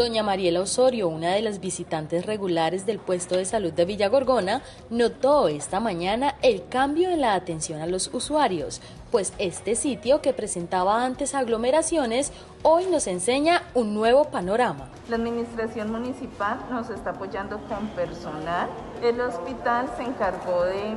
Doña Mariela Osorio, una de las visitantes regulares del puesto de salud de Villagorgona, notó esta mañana el cambio en la atención a los usuarios, pues este sitio que presentaba antes aglomeraciones hoy nos enseña un nuevo panorama. La administración municipal nos está apoyando con personal. El hospital se encargó de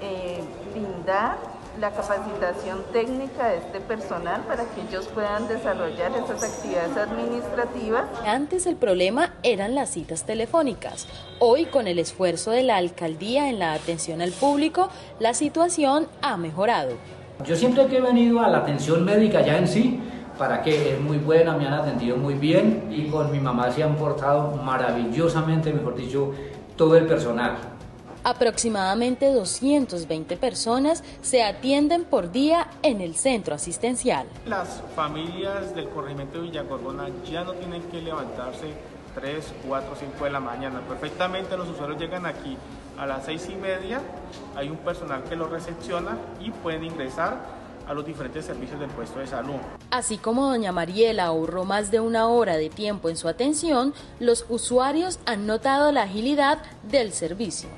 eh, brindar la capacitación técnica de este personal para que ellos puedan desarrollar esas actividades administrativas. Antes el problema eran las citas telefónicas. Hoy, con el esfuerzo de la alcaldía en la atención al público, la situación ha mejorado. Yo siempre que he venido a la atención médica ya en sí, para que es muy buena, me han atendido muy bien y con mi mamá se han portado maravillosamente, mejor dicho, todo el personal. Aproximadamente 220 personas se atienden por día en el centro asistencial. Las familias del corregimiento de Villagorgona ya no tienen que levantarse 3, 4, 5 de la mañana. Perfectamente los usuarios llegan aquí a las 6 y media, hay un personal que los recepciona y pueden ingresar a los diferentes servicios del puesto de salud. Así como doña Mariela ahorró más de una hora de tiempo en su atención, los usuarios han notado la agilidad del servicio.